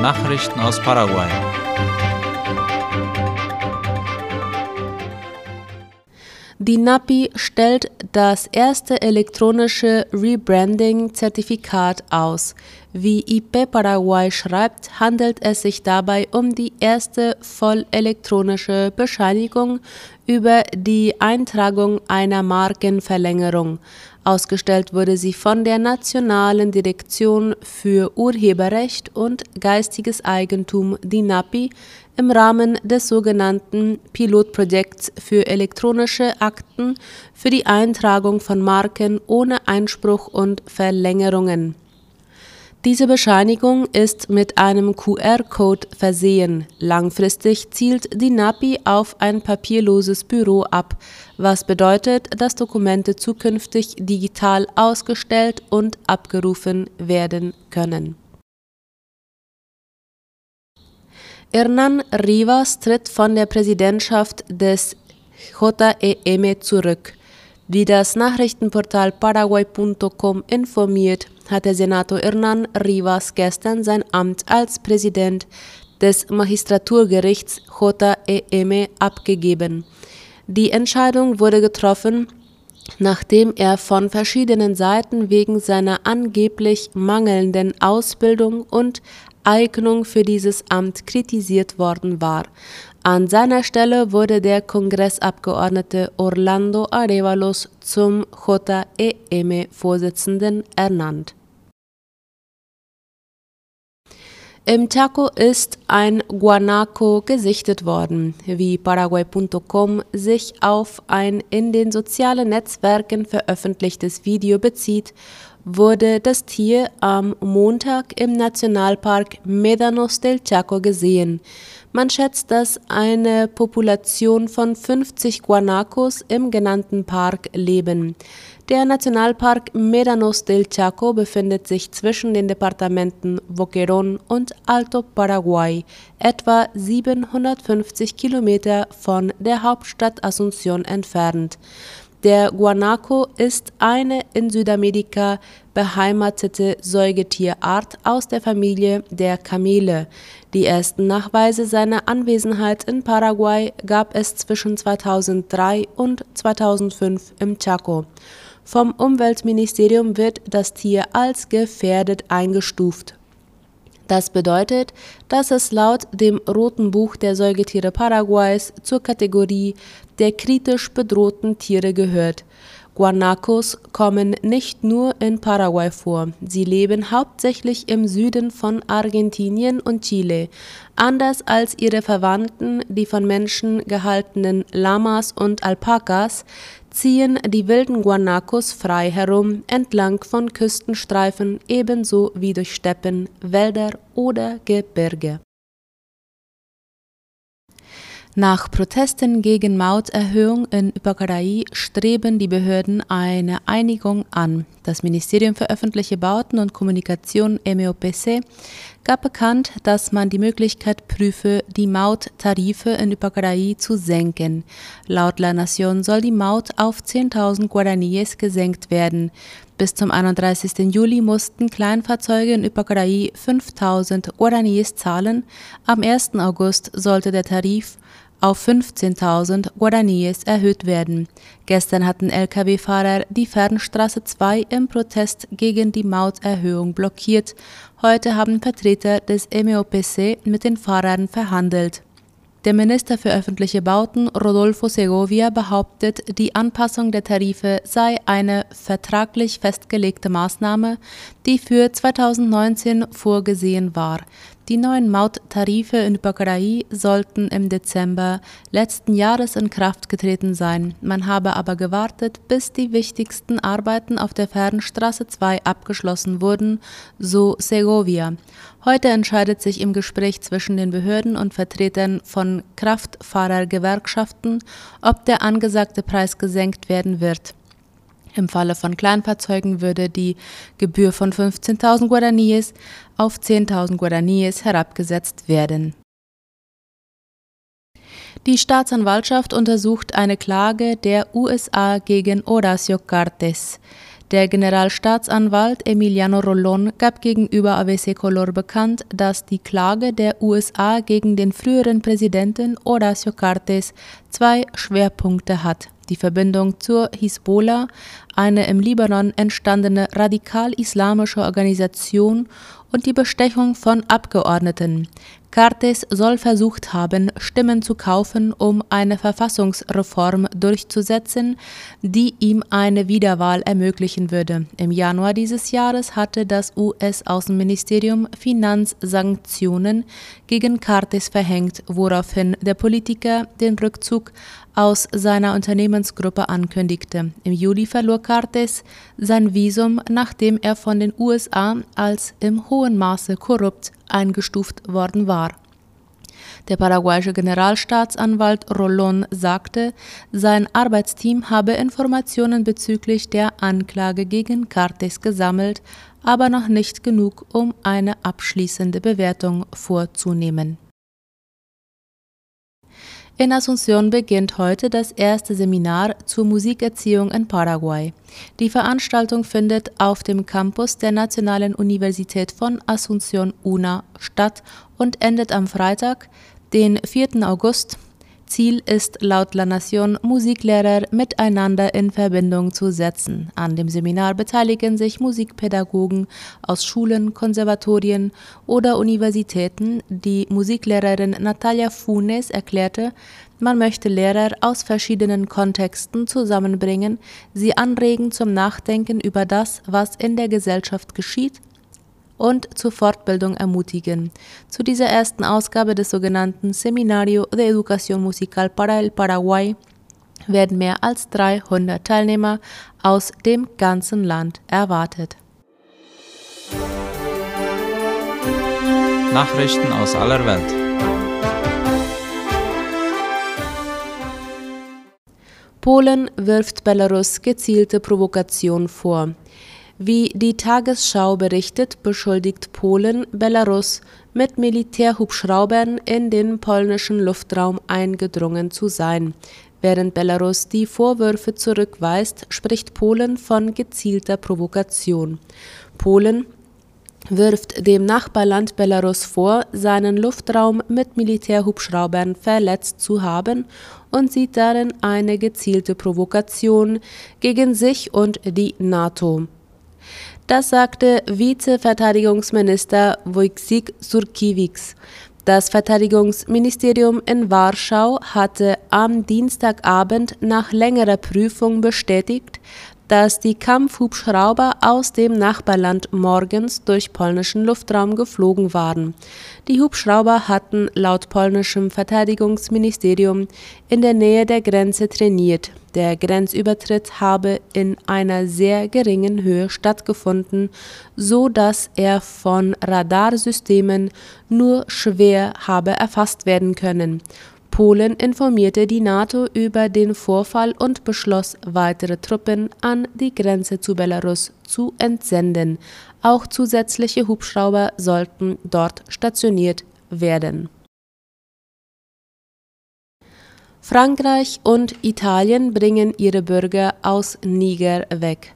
Nachrichten aus Paraguay. Die NAPI stellt das erste elektronische Rebranding-Zertifikat aus. Wie IP Paraguay schreibt, handelt es sich dabei um die erste voll elektronische Bescheinigung über die Eintragung einer Markenverlängerung. Ausgestellt wurde sie von der Nationalen Direktion für Urheberrecht und geistiges Eigentum, die NAPI, im Rahmen des sogenannten Pilotprojekts für elektronische Akten für die Eintragung von Marken ohne Einspruch und Verlängerungen. Diese Bescheinigung ist mit einem QR-Code versehen. Langfristig zielt die NAPI auf ein papierloses Büro ab, was bedeutet, dass Dokumente zukünftig digital ausgestellt und abgerufen werden können. Hernan Rivas tritt von der Präsidentschaft des JEM zurück. Wie das Nachrichtenportal paraguay.com informiert, hat der Senator Hernan Rivas gestern sein Amt als Präsident des Magistraturgerichts JEM abgegeben. Die Entscheidung wurde getroffen, nachdem er von verschiedenen Seiten wegen seiner angeblich mangelnden Ausbildung und Eignung für dieses Amt kritisiert worden war. An seiner Stelle wurde der Kongressabgeordnete Orlando Arevalos zum JEM-Vorsitzenden ernannt. Im Chaco ist ein Guanaco gesichtet worden, wie Paraguay.com sich auf ein in den sozialen Netzwerken veröffentlichtes Video bezieht wurde das Tier am Montag im Nationalpark Médanos del Chaco gesehen. Man schätzt, dass eine Population von 50 Guanacos im genannten Park leben. Der Nationalpark Médanos del Chaco befindet sich zwischen den Departementen Boquerón und Alto Paraguay, etwa 750 Kilometer von der Hauptstadt Asunción entfernt. Der Guanaco ist eine in Südamerika beheimatete Säugetierart aus der Familie der Kamele. Die ersten Nachweise seiner Anwesenheit in Paraguay gab es zwischen 2003 und 2005 im Chaco. Vom Umweltministerium wird das Tier als gefährdet eingestuft das bedeutet, dass es laut dem Roten Buch der Säugetiere Paraguays zur Kategorie der kritisch bedrohten Tiere gehört. Guanacos kommen nicht nur in Paraguay vor, sie leben hauptsächlich im Süden von Argentinien und Chile. Anders als ihre Verwandten, die von Menschen gehaltenen Lamas und Alpakas, ziehen die wilden Guanacos frei herum entlang von Küstenstreifen ebenso wie durch Steppen, Wälder oder Gebirge nach Protesten gegen Mauterhöhung in Ypacaraí streben die Behörden eine Einigung an. Das Ministerium für öffentliche Bauten und Kommunikation MEOPC gab bekannt, dass man die Möglichkeit prüfe, die Mauttarife in Ypacaraí zu senken. Laut La Nación soll die Maut auf 10.000 Guaraníes gesenkt werden. Bis zum 31. Juli mussten Kleinfahrzeuge in Ypacaraí 5.000 Guaraníes zahlen. Am 1. August sollte der Tarif auf 15.000 Guaraníes erhöht werden. Gestern hatten Lkw-Fahrer die Fernstraße 2 im Protest gegen die Mauterhöhung blockiert. Heute haben Vertreter des MEOPC mit den Fahrern verhandelt. Der Minister für öffentliche Bauten Rodolfo Segovia behauptet, die Anpassung der Tarife sei eine vertraglich festgelegte Maßnahme, die für 2019 vorgesehen war. Die neuen Mauttarife in Baccarai sollten im Dezember letzten Jahres in Kraft getreten sein. Man habe aber gewartet, bis die wichtigsten Arbeiten auf der Fernstraße 2 abgeschlossen wurden, so Segovia. Heute entscheidet sich im Gespräch zwischen den Behörden und Vertretern von Kraftfahrergewerkschaften, ob der angesagte Preis gesenkt werden wird. Im Falle von Kleinfahrzeugen würde die Gebühr von 15.000 Guaraníes auf 10.000 Guaraníes herabgesetzt werden. Die Staatsanwaltschaft untersucht eine Klage der USA gegen Horacio Cartes. Der Generalstaatsanwalt Emiliano Rolón gab gegenüber ABC Color bekannt, dass die Klage der USA gegen den früheren Präsidenten Horacio Cartes zwei Schwerpunkte hat die Verbindung zur Hisbollah, eine im Libanon entstandene radikal-islamische Organisation und die Bestechung von Abgeordneten. Cartes soll versucht haben, Stimmen zu kaufen, um eine Verfassungsreform durchzusetzen, die ihm eine Wiederwahl ermöglichen würde. Im Januar dieses Jahres hatte das US-Außenministerium Finanzsanktionen gegen Cartes verhängt, woraufhin der Politiker den Rückzug aus seiner Unternehmensgruppe ankündigte. Im Juli verlor Cartes sein Visum, nachdem er von den USA als im hohen Maße korrupt eingestuft worden war. Der paraguayische Generalstaatsanwalt Rolón sagte, sein Arbeitsteam habe Informationen bezüglich der Anklage gegen Cartes gesammelt, aber noch nicht genug, um eine abschließende Bewertung vorzunehmen. In Asunción beginnt heute das erste Seminar zur Musikerziehung in Paraguay. Die Veranstaltung findet auf dem Campus der Nationalen Universität von Asunción UNA statt und endet am Freitag, den 4. August Ziel ist laut La Nation, Musiklehrer miteinander in Verbindung zu setzen. An dem Seminar beteiligen sich Musikpädagogen aus Schulen, Konservatorien oder Universitäten. Die Musiklehrerin Natalia Funes erklärte, man möchte Lehrer aus verschiedenen Kontexten zusammenbringen, sie anregen zum Nachdenken über das, was in der Gesellschaft geschieht und zur Fortbildung ermutigen. Zu dieser ersten Ausgabe des sogenannten Seminario de Educación Musical para el Paraguay werden mehr als 300 Teilnehmer aus dem ganzen Land erwartet. Nachrichten aus aller Welt. Polen wirft Belarus gezielte Provokation vor. Wie die Tagesschau berichtet, beschuldigt Polen Belarus, mit Militärhubschraubern in den polnischen Luftraum eingedrungen zu sein. Während Belarus die Vorwürfe zurückweist, spricht Polen von gezielter Provokation. Polen wirft dem Nachbarland Belarus vor, seinen Luftraum mit Militärhubschraubern verletzt zu haben und sieht darin eine gezielte Provokation gegen sich und die NATO. Das sagte Vizeverteidigungsminister Wojciech Surkiewicz. Das Verteidigungsministerium in Warschau hatte am Dienstagabend nach längerer Prüfung bestätigt, dass die Kampfhubschrauber aus dem Nachbarland morgens durch polnischen Luftraum geflogen waren. Die Hubschrauber hatten laut polnischem Verteidigungsministerium in der Nähe der Grenze trainiert. Der Grenzübertritt habe in einer sehr geringen Höhe stattgefunden, so dass er von Radarsystemen nur schwer habe erfasst werden können. Polen informierte die NATO über den Vorfall und beschloss, weitere Truppen an die Grenze zu Belarus zu entsenden. Auch zusätzliche Hubschrauber sollten dort stationiert werden. Frankreich und Italien bringen ihre Bürger aus Niger weg.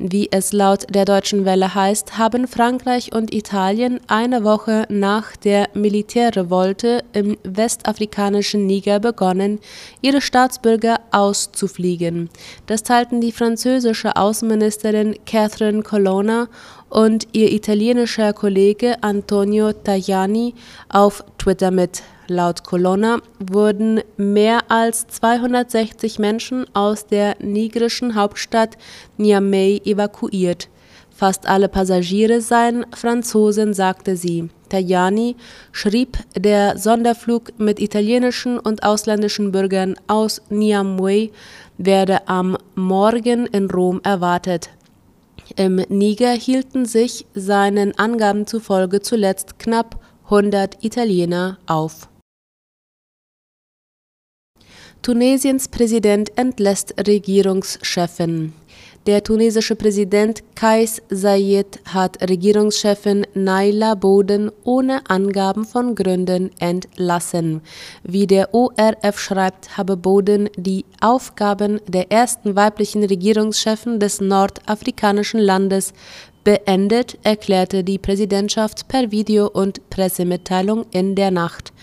Wie es laut der Deutschen Welle heißt, haben Frankreich und Italien eine Woche nach der Militärrevolte im westafrikanischen Niger begonnen, ihre Staatsbürger auszufliegen. Das teilten die französische Außenministerin Catherine Colonna und ihr italienischer Kollege Antonio Tajani auf Twitter mit. Laut Colonna wurden mehr als 260 Menschen aus der nigerischen Hauptstadt Niamey evakuiert. Fast alle Passagiere seien Franzosen, sagte sie. Tajani schrieb, der Sonderflug mit italienischen und ausländischen Bürgern aus Niamey werde am Morgen in Rom erwartet. Im Niger hielten sich seinen Angaben zufolge zuletzt knapp 100 Italiener auf. Tunesiens Präsident entlässt Regierungschefin. Der tunesische Präsident Kais Saied hat Regierungschefin Naila Boden ohne Angaben von Gründen entlassen. Wie der ORF schreibt, habe Boden die Aufgaben der ersten weiblichen Regierungschefin des nordafrikanischen Landes beendet, erklärte die Präsidentschaft per Video- und Pressemitteilung in der Nacht.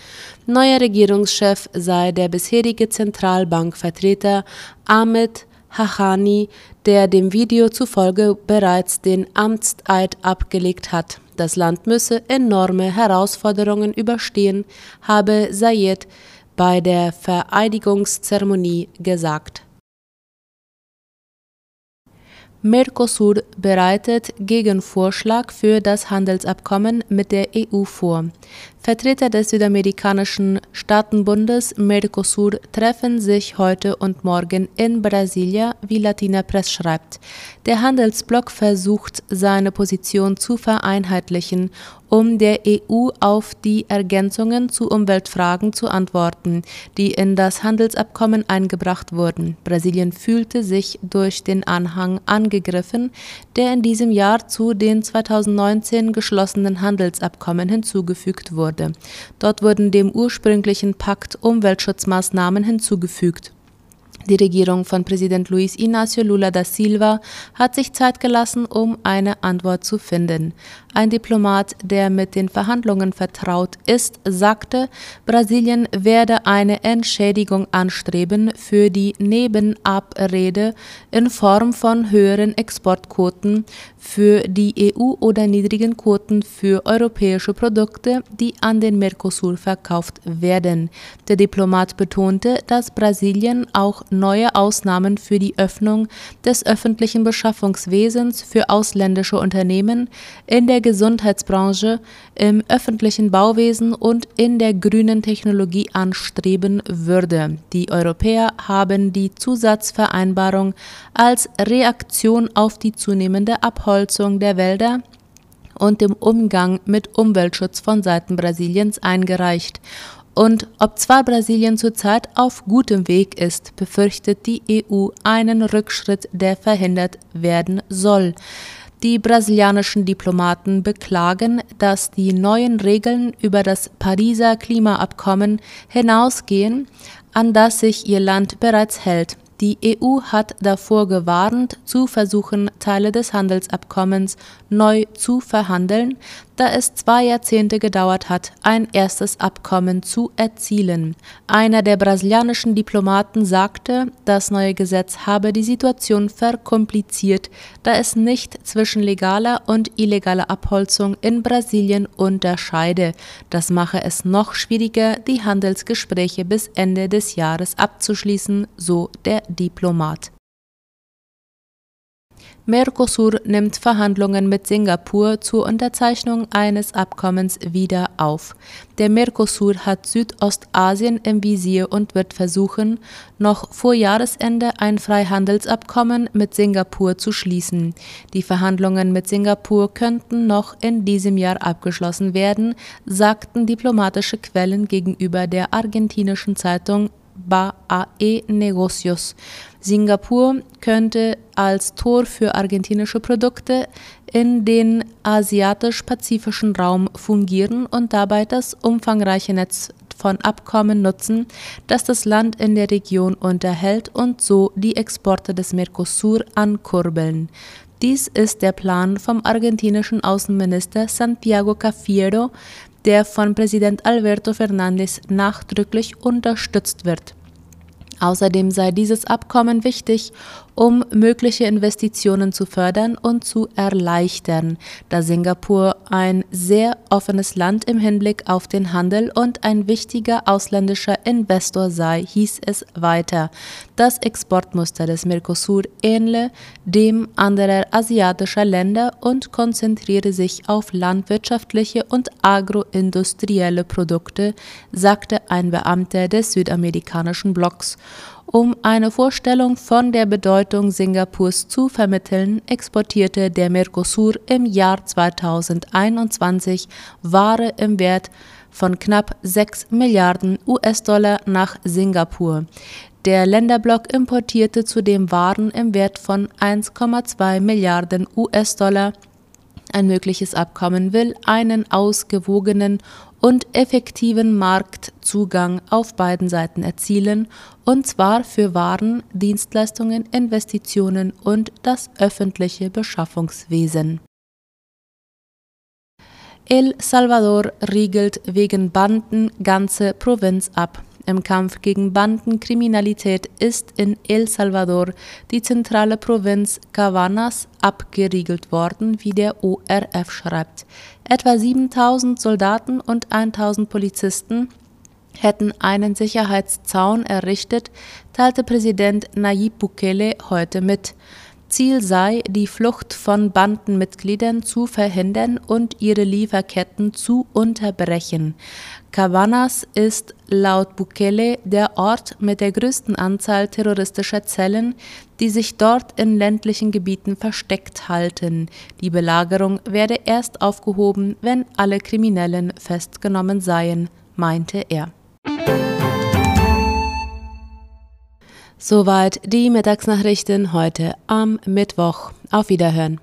Neuer Regierungschef sei der bisherige Zentralbankvertreter Ahmed Hachani, der dem Video zufolge bereits den Amtseid abgelegt hat. Das Land müsse enorme Herausforderungen überstehen, habe Sayed bei der Vereidigungszeremonie gesagt. Mercosur bereitet Gegenvorschlag für das Handelsabkommen mit der EU vor. Vertreter des südamerikanischen Staatenbundes Mercosur treffen sich heute und morgen in Brasilia, wie Latina Press schreibt. Der Handelsblock versucht, seine Position zu vereinheitlichen, um der EU auf die Ergänzungen zu Umweltfragen zu antworten, die in das Handelsabkommen eingebracht wurden. Brasilien fühlte sich durch den Anhang angegriffen, der in diesem Jahr zu den 2019 geschlossenen Handelsabkommen hinzugefügt wurde. Dort wurden dem ursprünglichen Pakt Umweltschutzmaßnahmen hinzugefügt. Die Regierung von Präsident Luis Inácio Lula da Silva hat sich Zeit gelassen, um eine Antwort zu finden. Ein Diplomat, der mit den Verhandlungen vertraut ist, sagte, Brasilien werde eine Entschädigung anstreben für die Nebenabrede in Form von höheren Exportquoten für die EU oder niedrigen Quoten für europäische Produkte, die an den Mercosur verkauft werden. Der Diplomat betonte, dass Brasilien auch neue Ausnahmen für die Öffnung des öffentlichen Beschaffungswesens für ausländische Unternehmen in der Gesundheitsbranche, im öffentlichen Bauwesen und in der grünen Technologie anstreben würde. Die Europäer haben die Zusatzvereinbarung als Reaktion auf die zunehmende Abholzung der Wälder und dem Umgang mit Umweltschutz von Seiten Brasiliens eingereicht. Und ob zwar Brasilien zurzeit auf gutem Weg ist, befürchtet die EU einen Rückschritt, der verhindert werden soll. Die brasilianischen Diplomaten beklagen, dass die neuen Regeln über das Pariser Klimaabkommen hinausgehen, an das sich ihr Land bereits hält. Die EU hat davor gewarnt, zu versuchen, Teile des Handelsabkommens neu zu verhandeln, da es zwei Jahrzehnte gedauert hat, ein erstes Abkommen zu erzielen. Einer der brasilianischen Diplomaten sagte, das neue Gesetz habe die Situation verkompliziert, da es nicht zwischen legaler und illegaler Abholzung in Brasilien unterscheide. Das mache es noch schwieriger, die Handelsgespräche bis Ende des Jahres abzuschließen, so der Diplomat. Mercosur nimmt Verhandlungen mit Singapur zur Unterzeichnung eines Abkommens wieder auf. Der Mercosur hat Südostasien im Visier und wird versuchen, noch vor Jahresende ein Freihandelsabkommen mit Singapur zu schließen. Die Verhandlungen mit Singapur könnten noch in diesem Jahr abgeschlossen werden, sagten diplomatische Quellen gegenüber der argentinischen Zeitung BAE Negocios. Singapur könnte als Tor für argentinische Produkte in den asiatisch-pazifischen Raum fungieren und dabei das umfangreiche Netz von Abkommen nutzen, das das Land in der Region unterhält und so die Exporte des Mercosur ankurbeln. Dies ist der Plan vom argentinischen Außenminister Santiago Cafiero, der von Präsident Alberto Fernández nachdrücklich unterstützt wird. Außerdem sei dieses Abkommen wichtig, um mögliche Investitionen zu fördern und zu erleichtern, da Singapur ein sehr offenes Land im Hinblick auf den Handel und ein wichtiger ausländischer Investor sei, hieß es weiter. Das Exportmuster des Mercosur ähnle dem anderer asiatischer Länder und konzentriere sich auf landwirtschaftliche und agroindustrielle Produkte, sagte ein Beamter des südamerikanischen Blocks um eine Vorstellung von der Bedeutung Singapurs zu vermitteln, exportierte der Mercosur im Jahr 2021 Ware im Wert von knapp 6 Milliarden US-Dollar nach Singapur. Der Länderblock importierte zudem Waren im Wert von 1,2 Milliarden US-Dollar. Ein mögliches Abkommen will einen ausgewogenen und effektiven Marktzugang auf beiden Seiten erzielen, und zwar für Waren, Dienstleistungen, Investitionen und das öffentliche Beschaffungswesen. El Salvador riegelt wegen Banden ganze Provinz ab. Im Kampf gegen Bandenkriminalität ist in El Salvador die zentrale Provinz Cavanas abgeriegelt worden, wie der ORF schreibt. Etwa 7000 Soldaten und 1000 Polizisten hätten einen Sicherheitszaun errichtet, teilte Präsident Nayib Bukele heute mit. Ziel sei, die Flucht von Bandenmitgliedern zu verhindern und ihre Lieferketten zu unterbrechen. Cabanas ist laut Bukele der Ort mit der größten Anzahl terroristischer Zellen, die sich dort in ländlichen Gebieten versteckt halten. Die Belagerung werde erst aufgehoben, wenn alle Kriminellen festgenommen seien, meinte er. Soweit die Mittagsnachrichten heute am Mittwoch. Auf Wiederhören.